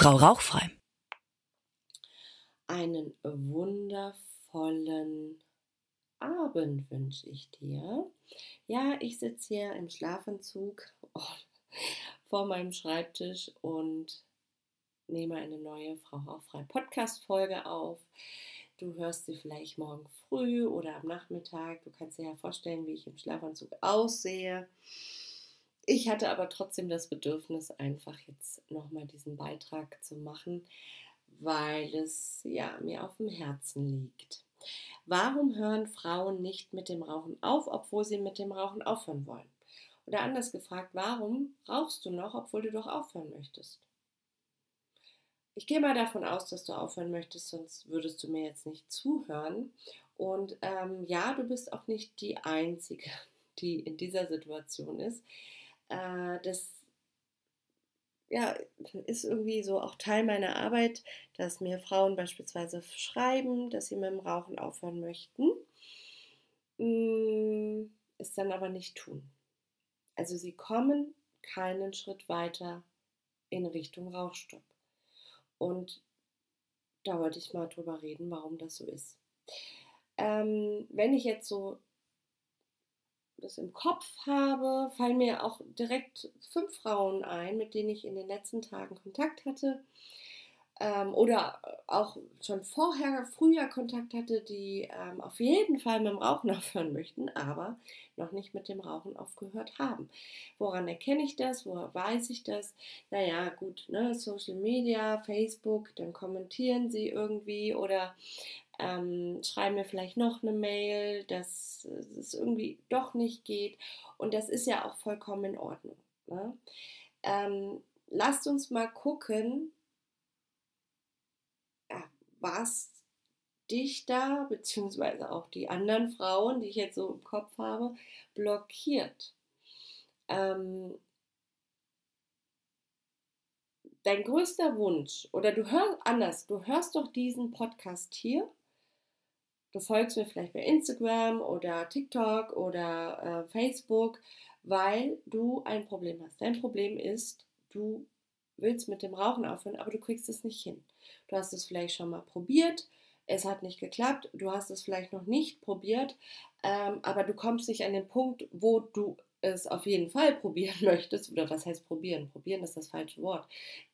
Frau Rauchfrei. Einen wundervollen Abend wünsche ich dir. Ja, ich sitze hier im Schlafanzug vor meinem Schreibtisch und nehme eine neue Frau Rauchfrei Podcast-Folge auf. Du hörst sie vielleicht morgen früh oder am Nachmittag. Du kannst dir ja vorstellen, wie ich im Schlafanzug aussehe. Ich hatte aber trotzdem das Bedürfnis, einfach jetzt nochmal diesen Beitrag zu machen, weil es ja mir auf dem Herzen liegt. Warum hören Frauen nicht mit dem Rauchen auf, obwohl sie mit dem Rauchen aufhören wollen? Oder anders gefragt, warum rauchst du noch, obwohl du doch aufhören möchtest? Ich gehe mal davon aus, dass du aufhören möchtest, sonst würdest du mir jetzt nicht zuhören. Und ähm, ja, du bist auch nicht die Einzige, die in dieser Situation ist. Äh, das ja, ist irgendwie so auch Teil meiner Arbeit, dass mir Frauen beispielsweise schreiben, dass sie mit dem Rauchen aufhören möchten, mm, es dann aber nicht tun. Also sie kommen keinen Schritt weiter in Richtung Rauchstopp. Und da wollte ich mal drüber reden, warum das so ist. Ähm, wenn ich jetzt so das im Kopf habe, fallen mir auch direkt fünf Frauen ein, mit denen ich in den letzten Tagen Kontakt hatte ähm, oder auch schon vorher, früher Kontakt hatte, die ähm, auf jeden Fall mit dem Rauchen aufhören möchten, aber noch nicht mit dem Rauchen aufgehört haben. Woran erkenne ich das? Woher weiß ich das? Naja, gut, ne, Social Media, Facebook, dann kommentieren sie irgendwie oder ähm, schreiben mir vielleicht noch eine Mail, dass es irgendwie doch nicht geht. Und das ist ja auch vollkommen in Ordnung. Ne? Ähm, lasst uns mal gucken, was dich da, beziehungsweise auch die anderen Frauen, die ich jetzt so im Kopf habe, blockiert. Ähm, dein größter Wunsch, oder du hörst anders, du hörst doch diesen Podcast hier Du folgst mir vielleicht bei Instagram oder TikTok oder äh, Facebook, weil du ein Problem hast. Dein Problem ist, du willst mit dem Rauchen aufhören, aber du kriegst es nicht hin. Du hast es vielleicht schon mal probiert, es hat nicht geklappt, du hast es vielleicht noch nicht probiert, ähm, aber du kommst nicht an den Punkt, wo du es auf jeden Fall probieren möchtest, oder was heißt probieren? Probieren ist das falsche Wort.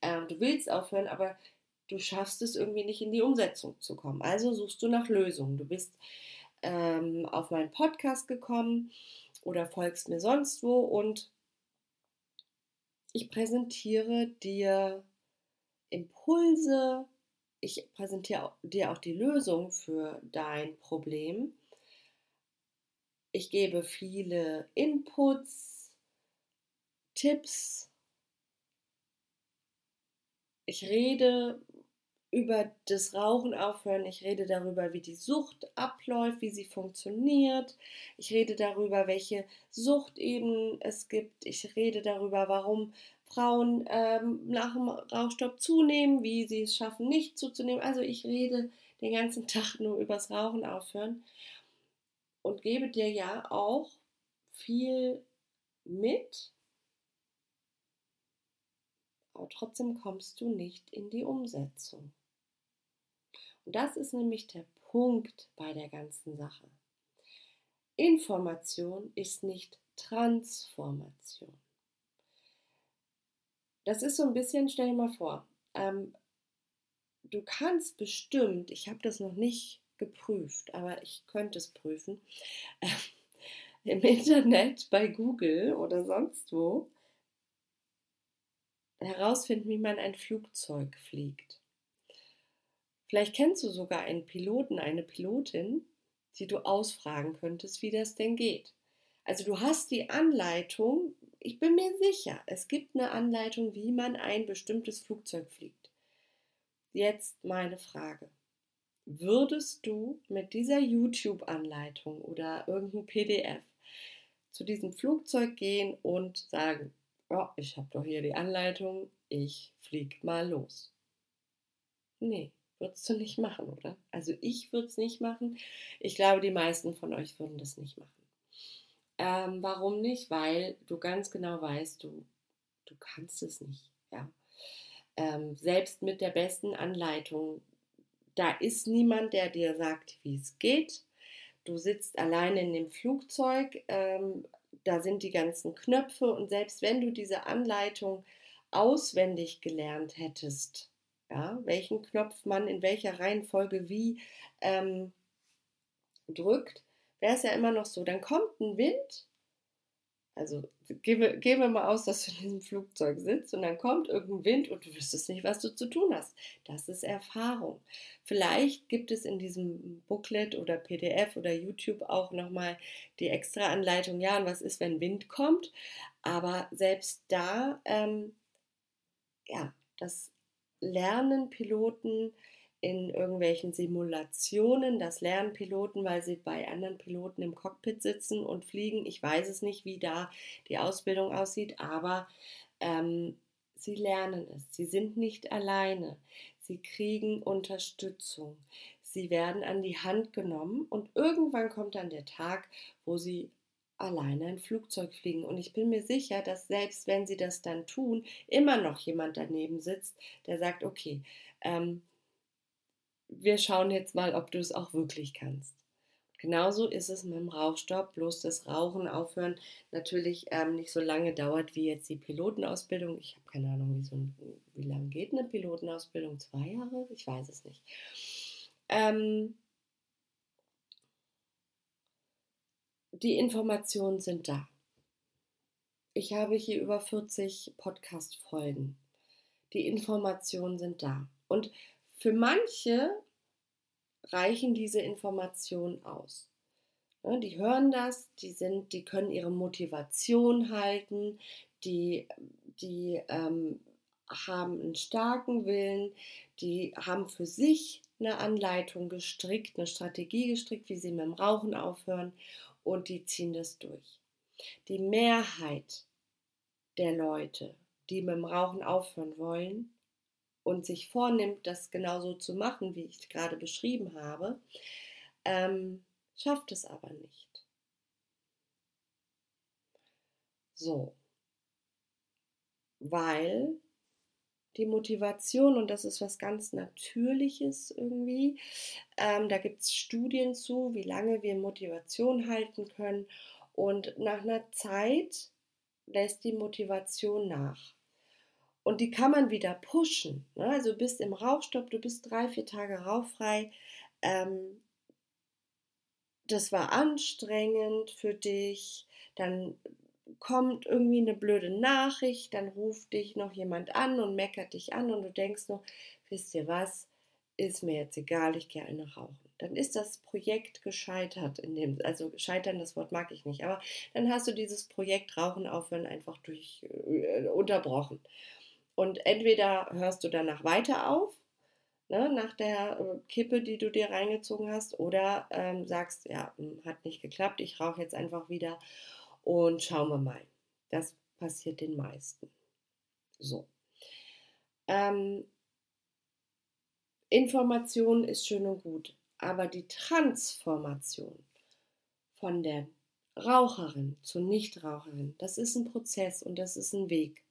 Ähm, du willst aufhören, aber du schaffst es irgendwie nicht in die Umsetzung zu kommen. Also suchst du nach Lösungen. Du bist ähm, auf meinen Podcast gekommen oder folgst mir sonst wo und ich präsentiere dir Impulse, ich präsentiere dir auch die Lösung für dein Problem. Ich gebe viele Inputs, Tipps. Ich rede über das Rauchen aufhören. Ich rede darüber, wie die Sucht abläuft, wie sie funktioniert. Ich rede darüber, welche Sucht eben es gibt. Ich rede darüber, warum Frauen ähm, nach dem Rauchstopp zunehmen, wie sie es schaffen, nicht zuzunehmen. Also ich rede den ganzen Tag nur übers Rauchen aufhören und gebe dir ja auch viel mit. Aber trotzdem kommst du nicht in die Umsetzung. Und das ist nämlich der Punkt bei der ganzen Sache. Information ist nicht Transformation. Das ist so ein bisschen, stell dir mal vor, ähm, du kannst bestimmt, ich habe das noch nicht geprüft, aber ich könnte es prüfen, äh, im Internet, bei Google oder sonst wo, herausfinden, wie man ein Flugzeug fliegt. Vielleicht kennst du sogar einen Piloten, eine Pilotin, die du ausfragen könntest, wie das denn geht. Also du hast die Anleitung, ich bin mir sicher, es gibt eine Anleitung, wie man ein bestimmtes Flugzeug fliegt. Jetzt meine Frage. Würdest du mit dieser YouTube-Anleitung oder irgendein PDF zu diesem Flugzeug gehen und sagen, oh, ich habe doch hier die Anleitung, ich flieg mal los? Nee, Würdest du nicht machen, oder? Also ich würde es nicht machen. Ich glaube, die meisten von euch würden das nicht machen. Ähm, warum nicht? Weil du ganz genau weißt, du, du kannst es nicht. Ja. ähm, selbst mit der besten Anleitung, da ist niemand, der dir sagt, wie es geht. Du sitzt alleine in dem Flugzeug, ähm, da sind die ganzen Knöpfe und selbst wenn du diese Anleitung auswendig gelernt hättest, ja, welchen Knopf man in welcher Reihenfolge wie ähm, drückt, wäre es ja immer noch so. Dann kommt ein Wind also gehen wir, wir mal aus, dass du in diesem Flugzeug sitzt und dann kommt irgendein Wind und du wüsstest nicht, was du zu tun hast. Das ist Erfahrung. Vielleicht gibt es in diesem Booklet oder PDF oder YouTube auch nochmal die extra Anleitung, ja, und was ist, wenn Wind kommt. Aber selbst da, ähm, ja, das lernen Piloten in irgendwelchen Simulationen, das lernen Piloten, weil sie bei anderen Piloten im Cockpit sitzen und fliegen. Ich weiß es nicht, wie da die Ausbildung aussieht, aber ähm, sie lernen es. Sie sind nicht alleine. Sie kriegen Unterstützung. Sie werden an die Hand genommen und irgendwann kommt dann der Tag, wo sie alleine ein Flugzeug fliegen. Und ich bin mir sicher, dass selbst wenn sie das dann tun, immer noch jemand daneben sitzt, der sagt, okay, ähm, wir schauen jetzt mal, ob du es auch wirklich kannst. Genauso ist es mit dem Rauchstopp, bloß das Rauchen aufhören natürlich ähm, nicht so lange dauert wie jetzt die Pilotenausbildung. Ich habe keine Ahnung, wie, so ein, wie lange geht eine Pilotenausbildung? Zwei Jahre? Ich weiß es nicht. Ähm, die Informationen sind da. Ich habe hier über 40 Podcast-Folgen. Die Informationen sind da. Und für manche reichen diese Informationen aus. Ja, die hören das, die, sind, die können ihre Motivation halten, die, die ähm, haben einen starken Willen, die haben für sich eine Anleitung gestrickt, eine Strategie gestrickt, wie sie mit dem Rauchen aufhören und die ziehen das durch. Die Mehrheit der Leute, die mit dem Rauchen aufhören wollen, und sich vornimmt, das genauso zu machen, wie ich gerade beschrieben habe, ähm, schafft es aber nicht. So, weil die Motivation, und das ist was ganz Natürliches irgendwie, ähm, da gibt es Studien zu, wie lange wir Motivation halten können. Und nach einer Zeit lässt die Motivation nach. Und die kann man wieder pushen. Ne? Also du bist im Rauchstopp, du bist drei, vier Tage rauchfrei. Ähm, das war anstrengend für dich. Dann kommt irgendwie eine blöde Nachricht, dann ruft dich noch jemand an und meckert dich an und du denkst noch, wisst ihr was, ist mir jetzt egal, ich gehe eine rauchen. Dann ist das Projekt gescheitert, in dem, also scheitern, das Wort mag ich nicht, aber dann hast du dieses Projekt Rauchen aufhören einfach durch äh, unterbrochen. Und entweder hörst du danach weiter auf, ne, nach der äh, Kippe, die du dir reingezogen hast, oder ähm, sagst, ja, hm, hat nicht geklappt, ich rauche jetzt einfach wieder und schauen wir mal. Das passiert den meisten. So. Ähm, Information ist schön und gut, aber die Transformation von der Raucherin zur Nichtraucherin, das ist ein Prozess und das ist ein Weg.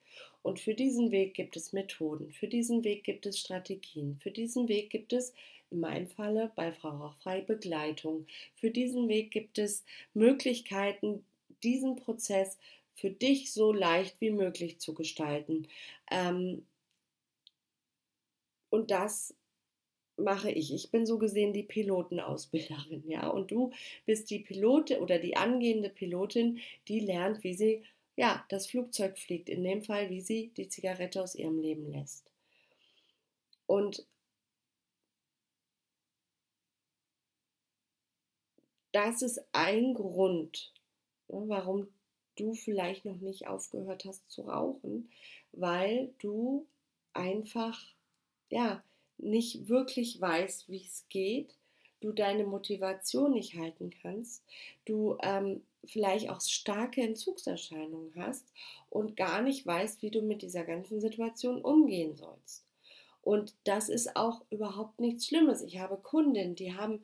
Und für diesen Weg gibt es Methoden, für diesen Weg gibt es Strategien, für diesen Weg gibt es in meinem Falle bei Frau Rauchfrei Begleitung. Für diesen Weg gibt es Möglichkeiten, diesen Prozess für dich so leicht wie möglich zu gestalten. Ähm, und das mache ich. Ich bin so gesehen die Pilotenausbilderin, ja. Und du bist die Pilotin oder die angehende Pilotin, die lernt, wie sie ja, das Flugzeug fliegt, in dem Fall, wie sie die Zigarette aus ihrem Leben lässt. Und das ist ein Grund, warum du vielleicht noch nicht aufgehört hast zu rauchen, weil du einfach ja nicht wirklich weißt, wie es geht, du deine Motivation nicht halten kannst, du ähm, vielleicht auch starke Entzugserscheinungen hast und gar nicht weißt, wie du mit dieser ganzen Situation umgehen sollst. Und das ist auch überhaupt nichts Schlimmes. Ich habe Kundinnen, die haben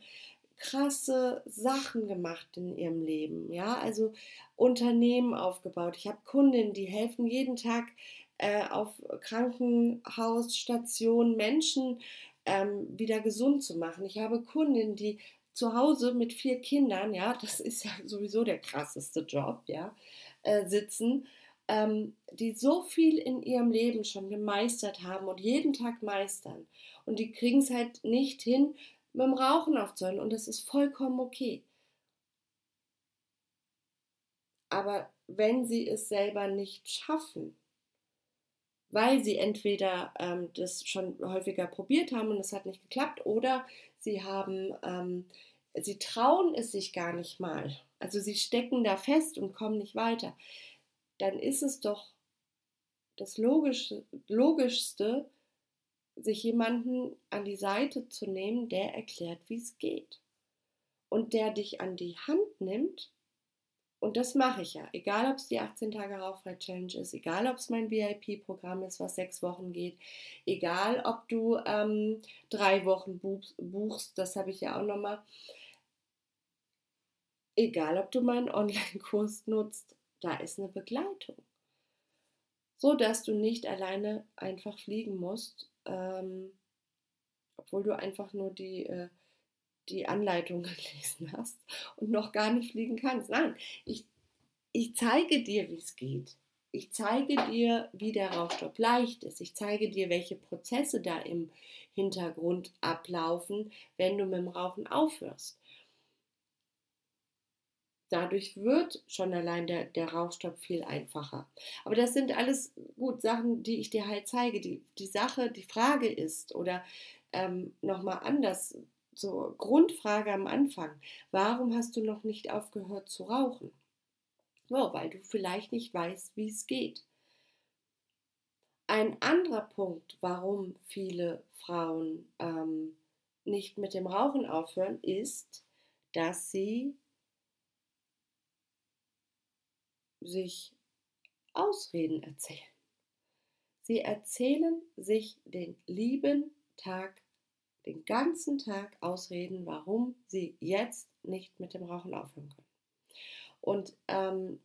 krasse Sachen gemacht in ihrem Leben, ja, also Unternehmen aufgebaut. Ich habe Kundinnen, die helfen jeden Tag äh, auf Krankenhausstationen Menschen ähm, wieder gesund zu machen. Ich habe Kundinnen, die zu Hause mit vier Kindern, ja, das ist ja sowieso der krasseste Job, ja, äh, sitzen, ähm, die so viel in ihrem Leben schon gemeistert haben und jeden Tag meistern. Und die kriegen es halt nicht hin, mit dem Rauchen aufzuhören. Und das ist vollkommen okay. Aber wenn sie es selber nicht schaffen, weil sie entweder ähm, das schon häufiger probiert haben und es hat nicht geklappt, oder sie haben, ähm, sie trauen es sich gar nicht mal. Also sie stecken da fest und kommen nicht weiter. Dann ist es doch das Logischste, Logischste sich jemanden an die Seite zu nehmen, der erklärt, wie es geht. Und der dich an die Hand nimmt und das mache ich ja. Egal, ob es die 18 Tage Rauchfrei Challenge ist, egal, ob es mein VIP-Programm ist, was sechs Wochen geht, egal, ob du ähm, drei Wochen buchst, das habe ich ja auch nochmal. Egal, ob du meinen Online-Kurs nutzt, da ist eine Begleitung. So dass du nicht alleine einfach fliegen musst, ähm, obwohl du einfach nur die äh, die Anleitung gelesen hast und noch gar nicht fliegen kannst. Nein, ich, ich zeige dir, wie es geht. Ich zeige dir, wie der Rauchstopp leicht ist. Ich zeige dir, welche Prozesse da im Hintergrund ablaufen, wenn du mit dem Rauchen aufhörst. Dadurch wird schon allein der, der Rauchstopp viel einfacher. Aber das sind alles gut Sachen, die ich dir halt zeige. Die, die Sache, die Frage ist, oder ähm, nochmal anders, so Grundfrage am Anfang. Warum hast du noch nicht aufgehört zu rauchen? Oh, weil du vielleicht nicht weißt, wie es geht. Ein anderer Punkt, warum viele Frauen ähm, nicht mit dem Rauchen aufhören, ist, dass sie sich Ausreden erzählen. Sie erzählen sich den lieben Tag den ganzen Tag ausreden, warum sie jetzt nicht mit dem Rauchen aufhören können. Und ähm,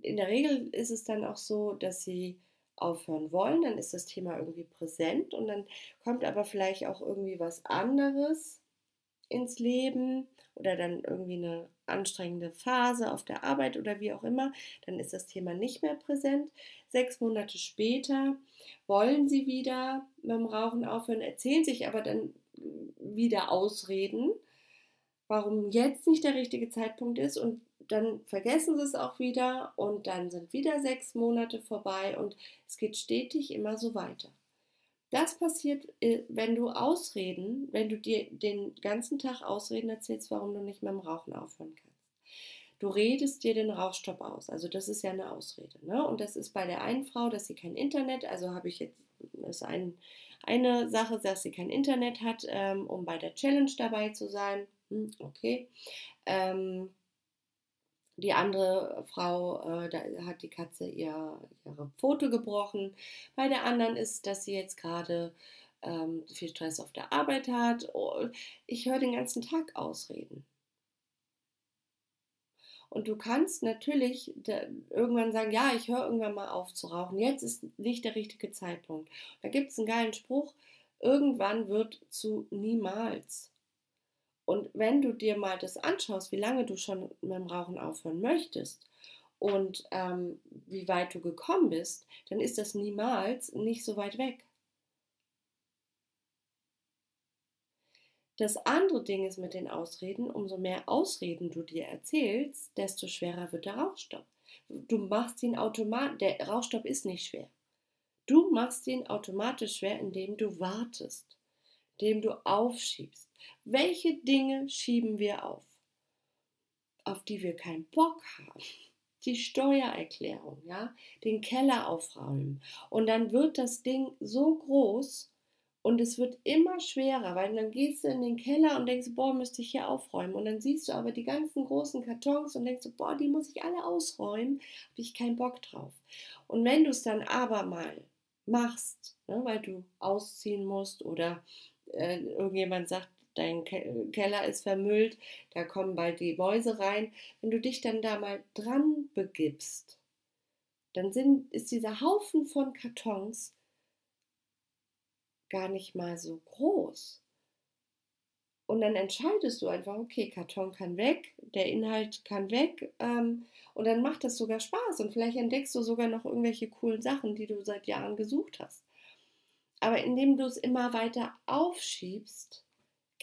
in der Regel ist es dann auch so, dass sie aufhören wollen, dann ist das Thema irgendwie präsent und dann kommt aber vielleicht auch irgendwie was anderes ins Leben oder dann irgendwie eine anstrengende Phase auf der Arbeit oder wie auch immer, dann ist das Thema nicht mehr präsent. Sechs Monate später wollen sie wieder dem Rauchen aufhören, erzählen sich aber dann wieder Ausreden, warum jetzt nicht der richtige Zeitpunkt ist und dann vergessen sie es auch wieder und dann sind wieder sechs Monate vorbei und es geht stetig immer so weiter. Das passiert, äh, wenn du Ausreden, wenn du dir den ganzen Tag Ausreden erzählst, warum du nicht mit dem Rauchen aufhören kannst. Du redest dir den Rauchstopp aus, also das ist ja eine Ausrede. Ne? Und das ist bei der einen Frau, dass sie kein Internet, also habe ich jetzt, ist ein, eine Sache, dass sie kein Internet hat, ähm, um bei der Challenge dabei zu sein. Hm, okay. Ähm, die andere Frau, äh, da hat die Katze ihr ihre Pfote gebrochen. Bei der anderen ist, dass sie jetzt gerade ähm, viel Stress auf der Arbeit hat. Oh, ich höre den ganzen Tag Ausreden. Und du kannst natürlich irgendwann sagen, ja, ich höre irgendwann mal auf zu rauchen. Jetzt ist nicht der richtige Zeitpunkt. Da gibt es einen geilen Spruch, irgendwann wird zu niemals. Und wenn du dir mal das anschaust, wie lange du schon mit dem Rauchen aufhören möchtest und ähm, wie weit du gekommen bist, dann ist das niemals nicht so weit weg. Das andere Ding ist mit den Ausreden, umso mehr Ausreden du dir erzählst, desto schwerer wird der Rauchstopp. Du machst ihn automatisch, der Rauchstopp ist nicht schwer. Du machst ihn automatisch schwer, indem du wartest, indem du aufschiebst. Welche Dinge schieben wir auf? Auf die wir keinen Bock haben. Die Steuererklärung, ja, den Keller aufräumen. Und dann wird das Ding so groß, und es wird immer schwerer, weil dann gehst du in den Keller und denkst, boah, müsste ich hier aufräumen. Und dann siehst du aber die ganzen großen Kartons und denkst, boah, die muss ich alle ausräumen, habe ich keinen Bock drauf. Und wenn du es dann aber mal machst, ne, weil du ausziehen musst oder äh, irgendjemand sagt, dein Keller ist vermüllt, da kommen bald die Mäuse rein, wenn du dich dann da mal dran begibst, dann sind, ist dieser Haufen von Kartons gar nicht mal so groß. Und dann entscheidest du einfach, okay, Karton kann weg, der Inhalt kann weg. Ähm, und dann macht das sogar Spaß. Und vielleicht entdeckst du sogar noch irgendwelche coolen Sachen, die du seit Jahren gesucht hast. Aber indem du es immer weiter aufschiebst,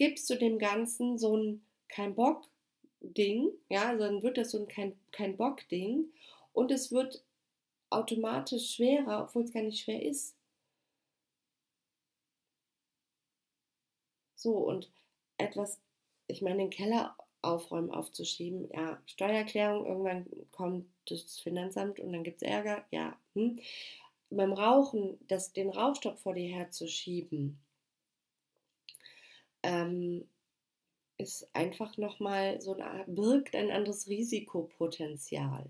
gibst du dem Ganzen so ein kein Bock-Ding. Ja, also dann wird das so ein kein, kein Bock-Ding. Und es wird automatisch schwerer, obwohl es gar nicht schwer ist. So, und etwas, ich meine, den Keller aufräumen, aufzuschieben, ja, Steuererklärung, irgendwann kommt das Finanzamt und dann gibt es Ärger, ja. Hm. Beim Rauchen, das, den Rauchstopp vor dir herzuschieben, ähm, ist einfach nochmal so eine birgt ein anderes Risikopotenzial.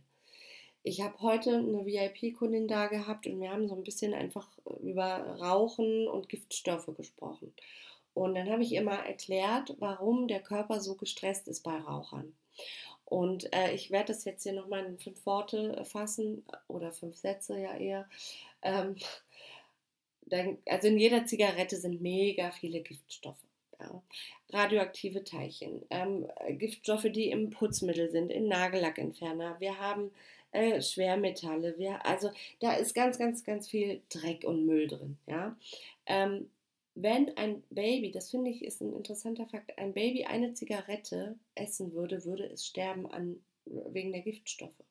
Ich habe heute eine VIP-Kundin da gehabt und wir haben so ein bisschen einfach über Rauchen und Giftstoffe gesprochen. Und dann habe ich ihr mal erklärt, warum der Körper so gestresst ist bei Rauchern. Und äh, ich werde das jetzt hier nochmal in fünf Worte fassen oder fünf Sätze ja eher. Ähm, dann, also in jeder Zigarette sind mega viele Giftstoffe. Ja. Radioaktive Teilchen, ähm, Giftstoffe, die im Putzmittel sind, in Nagellackentferner. Wir haben äh, Schwermetalle. Wir, also da ist ganz, ganz, ganz viel Dreck und Müll drin. Ja. Ähm, wenn ein Baby, das finde ich ist ein interessanter Fakt, ein Baby eine Zigarette essen würde, würde es sterben an, wegen der Giftstoffe.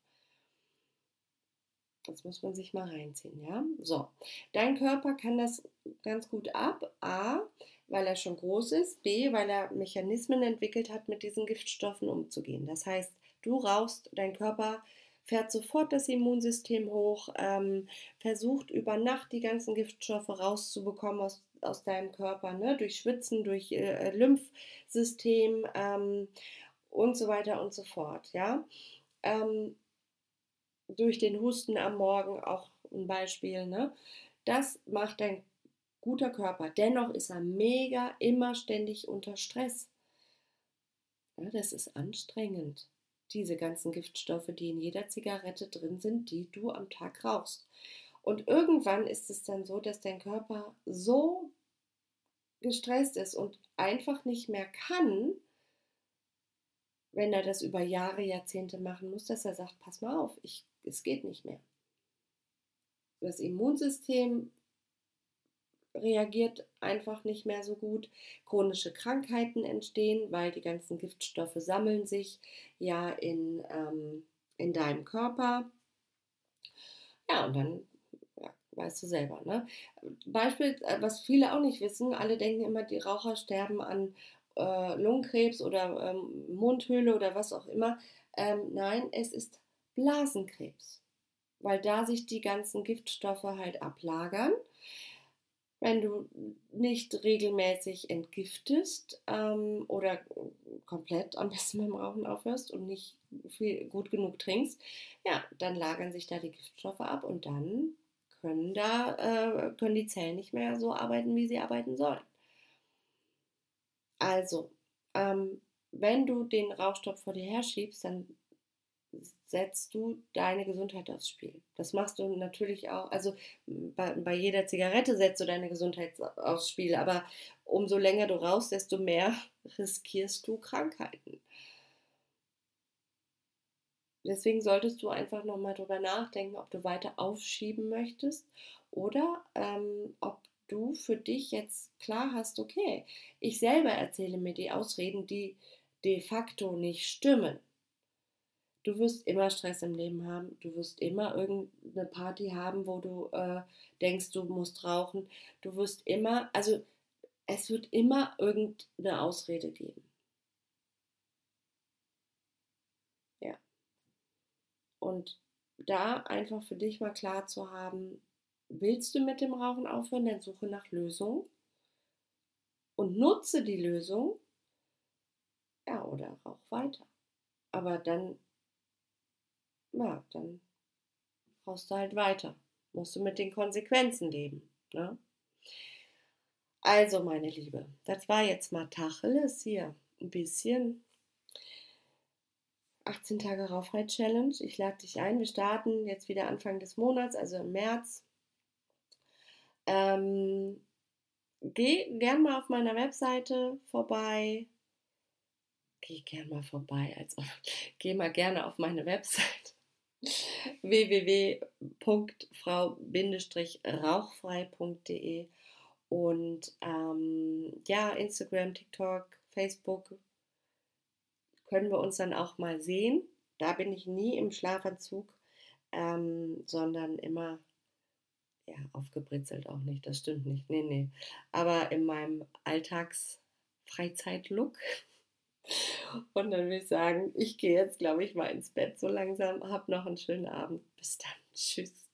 Das muss man sich mal reinziehen, ja? So, dein Körper kann das ganz gut ab. A, weil er schon groß ist. B, weil er Mechanismen entwickelt hat, mit diesen Giftstoffen umzugehen. Das heißt, du rauchst, dein Körper fährt sofort das Immunsystem hoch, ähm, versucht über Nacht die ganzen Giftstoffe rauszubekommen aus aus deinem Körper, ne? durch Schwitzen, durch äh, Lymphsystem ähm, und so weiter und so fort. Ja? Ähm, durch den Husten am Morgen auch ein Beispiel. Ne? Das macht dein guter Körper. Dennoch ist er mega immer ständig unter Stress. Ja, das ist anstrengend. Diese ganzen Giftstoffe, die in jeder Zigarette drin sind, die du am Tag rauchst. Und irgendwann ist es dann so, dass dein Körper so gestresst ist und einfach nicht mehr kann, wenn er das über Jahre, Jahrzehnte machen muss, dass er sagt, pass mal auf, ich, es geht nicht mehr. Das Immunsystem reagiert einfach nicht mehr so gut. Chronische Krankheiten entstehen, weil die ganzen Giftstoffe sammeln sich ja in, ähm, in deinem Körper. Ja, und dann weißt du selber. Ne? Beispiel, äh, was viele auch nicht wissen, alle denken immer, die Raucher sterben an äh, Lungenkrebs oder ähm, Mundhöhle oder was auch immer. Ähm, nein, es ist Blasenkrebs, weil da sich die ganzen Giftstoffe halt ablagern. Wenn du nicht regelmäßig entgiftest ähm, oder komplett am besten beim Rauchen aufhörst und nicht viel, gut genug trinkst, ja, dann lagern sich da die Giftstoffe ab und dann können da, äh, können die Zellen nicht mehr so arbeiten, wie sie arbeiten sollen. Also, ähm, wenn du den Rauchstopp vor dir herschiebst, dann setzt du deine Gesundheit aufs Spiel. Das machst du natürlich auch, also bei, bei, jeder Zigarette setzt du deine Gesundheit aufs Spiel, aber umso länger du rauchst, desto mehr riskierst du Krankheiten. Deswegen solltest du einfach nochmal drüber nachdenken, ob du weiter aufschieben möchtest oder ähm, ob du für dich jetzt klar hast, okay, ich selber erzähle mir die Ausreden, die de facto nicht stimmen. Du wirst immer Stress im Leben haben, du wirst immer irgendeine Party haben, wo du äh, denkst, du musst rauchen. Du wirst immer, also es wird immer irgendeine Ausrede geben. Und da einfach für dich mal klar zu haben, willst du mit dem Rauchen aufhören, dann suche nach Lösung und nutze die Lösung. Ja, oder rauch weiter. Aber dann, ja, dann rauchst du halt weiter. Musst du mit den Konsequenzen leben. Ne? Also, meine Liebe, das war jetzt mal Tacheles hier. Ein bisschen 18 Tage Rauchfrei Challenge. Ich lade dich ein. Wir starten jetzt wieder Anfang des Monats, also im März. Ähm, geh gern mal auf meiner Webseite vorbei. Geh gern mal vorbei. Also, geh mal gerne auf meine Webseite www.frau-rauchfrei.de und ähm, ja, Instagram, TikTok, Facebook können wir uns dann auch mal sehen. Da bin ich nie im Schlafanzug, ähm, sondern immer ja, aufgebritzelt auch nicht, das stimmt nicht. Nee, nee. Aber in meinem Alltags-Freizeitlook. Und dann will ich sagen, ich gehe jetzt, glaube ich, mal ins Bett so langsam. Hab noch einen schönen Abend. Bis dann. Tschüss.